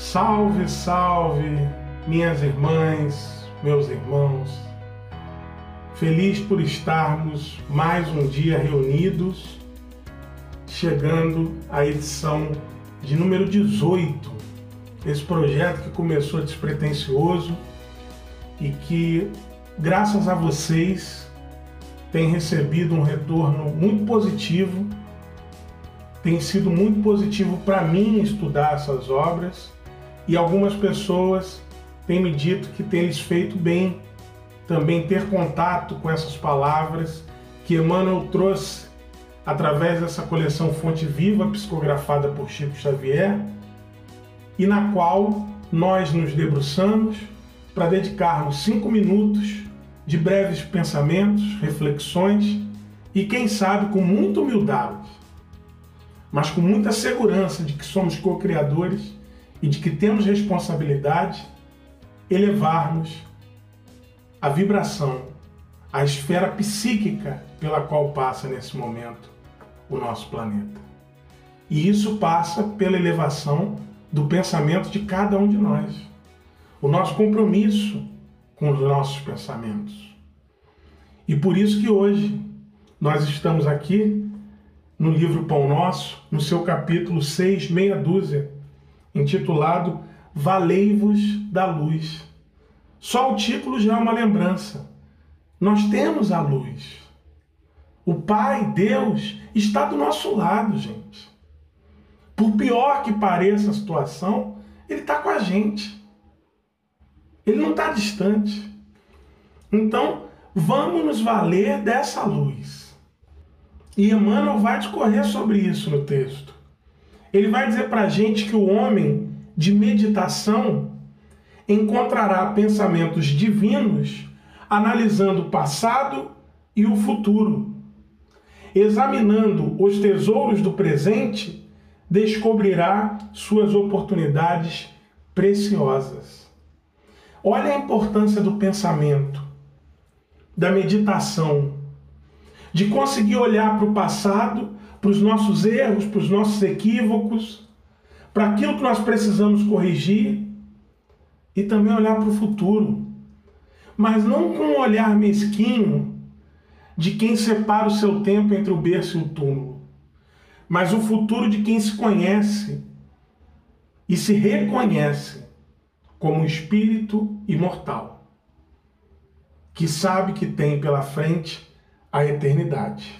Salve, salve, minhas irmãs, meus irmãos. Feliz por estarmos mais um dia reunidos, chegando à edição de número 18. Esse projeto que começou despretensioso e que, graças a vocês, tem recebido um retorno muito positivo. Tem sido muito positivo para mim estudar essas obras e algumas pessoas têm me dito que tem lhes feito bem também ter contato com essas palavras que Emmanuel trouxe através dessa coleção Fonte Viva, psicografada por Chico Xavier, e na qual nós nos debruçamos para dedicarmos cinco minutos de breves pensamentos, reflexões e, quem sabe, com muita humildade, mas com muita segurança de que somos co-criadores e de que temos responsabilidade, elevarmos a vibração, a esfera psíquica pela qual passa nesse momento o nosso planeta. E isso passa pela elevação do pensamento de cada um de nós, o nosso compromisso com os nossos pensamentos. E por isso que hoje nós estamos aqui no livro Pão Nosso, no seu capítulo 6, meia dúzia, intitulado Valei-vos da Luz. Só o título já é uma lembrança. Nós temos a luz. O Pai, Deus, está do nosso lado, gente. Por pior que pareça a situação, Ele está com a gente. Ele não está distante. Então, vamos nos valer dessa luz. E Emmanuel vai discorrer sobre isso no texto. Ele vai dizer para a gente que o homem de meditação encontrará pensamentos divinos analisando o passado e o futuro. Examinando os tesouros do presente, descobrirá suas oportunidades preciosas. Olha a importância do pensamento, da meditação, de conseguir olhar para o passado, para os nossos erros, para os nossos equívocos, para aquilo que nós precisamos corrigir e também olhar para o futuro. Mas não com um olhar mesquinho de quem separa o seu tempo entre o berço e o túmulo, mas o futuro de quem se conhece e se reconhece como um espírito imortal, que sabe que tem pela frente a eternidade.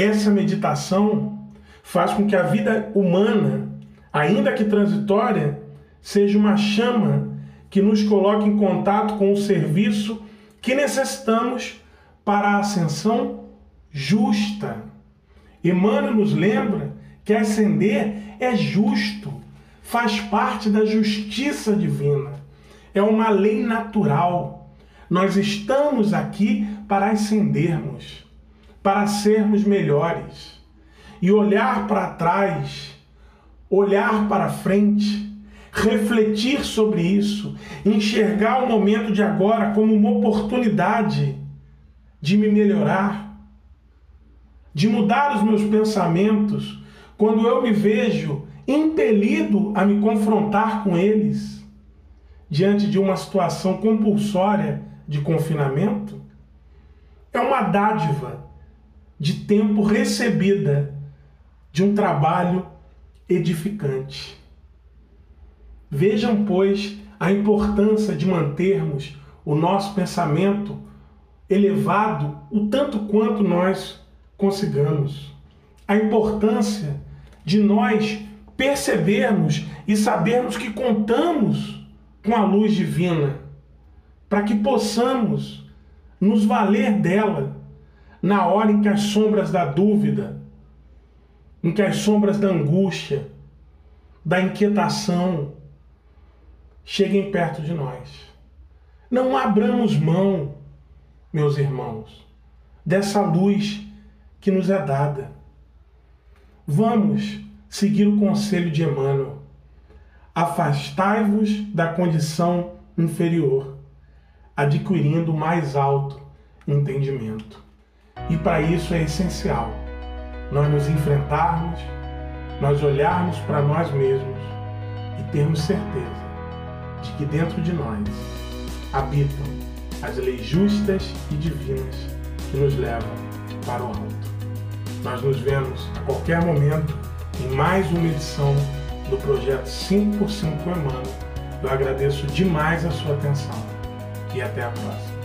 Essa meditação faz com que a vida humana, ainda que transitória, seja uma chama que nos coloque em contato com o serviço que necessitamos para a ascensão justa. Emmanuel nos lembra que ascender é justo, faz parte da justiça divina, é uma lei natural. Nós estamos aqui para ascendermos, para sermos melhores. E olhar para trás, olhar para frente, refletir sobre isso, enxergar o momento de agora como uma oportunidade de me melhorar, de mudar os meus pensamentos quando eu me vejo impelido a me confrontar com eles diante de uma situação compulsória de confinamento, é uma dádiva de tempo recebida de um trabalho edificante. Vejam, pois, a importância de mantermos o nosso pensamento elevado o tanto quanto nós consigamos. A importância de nós percebermos e sabermos que contamos com a luz divina, para que possamos nos valer dela na hora em que as sombras da dúvida, em que as sombras da angústia, da inquietação cheguem perto de nós. Não abramos mão, meus irmãos, dessa luz que nos é dada. Vamos seguir o conselho de Emmanuel. Afastai-vos da condição inferior, adquirindo mais alto entendimento. E para isso é essencial nós nos enfrentarmos, nós olharmos para nós mesmos e termos certeza de que dentro de nós habitam as leis justas e divinas que nos levam para o alto. Nós nos vemos a qualquer momento em mais uma edição do projeto 5 por 5 Emmanuel. Eu agradeço demais a sua atenção e até a próxima.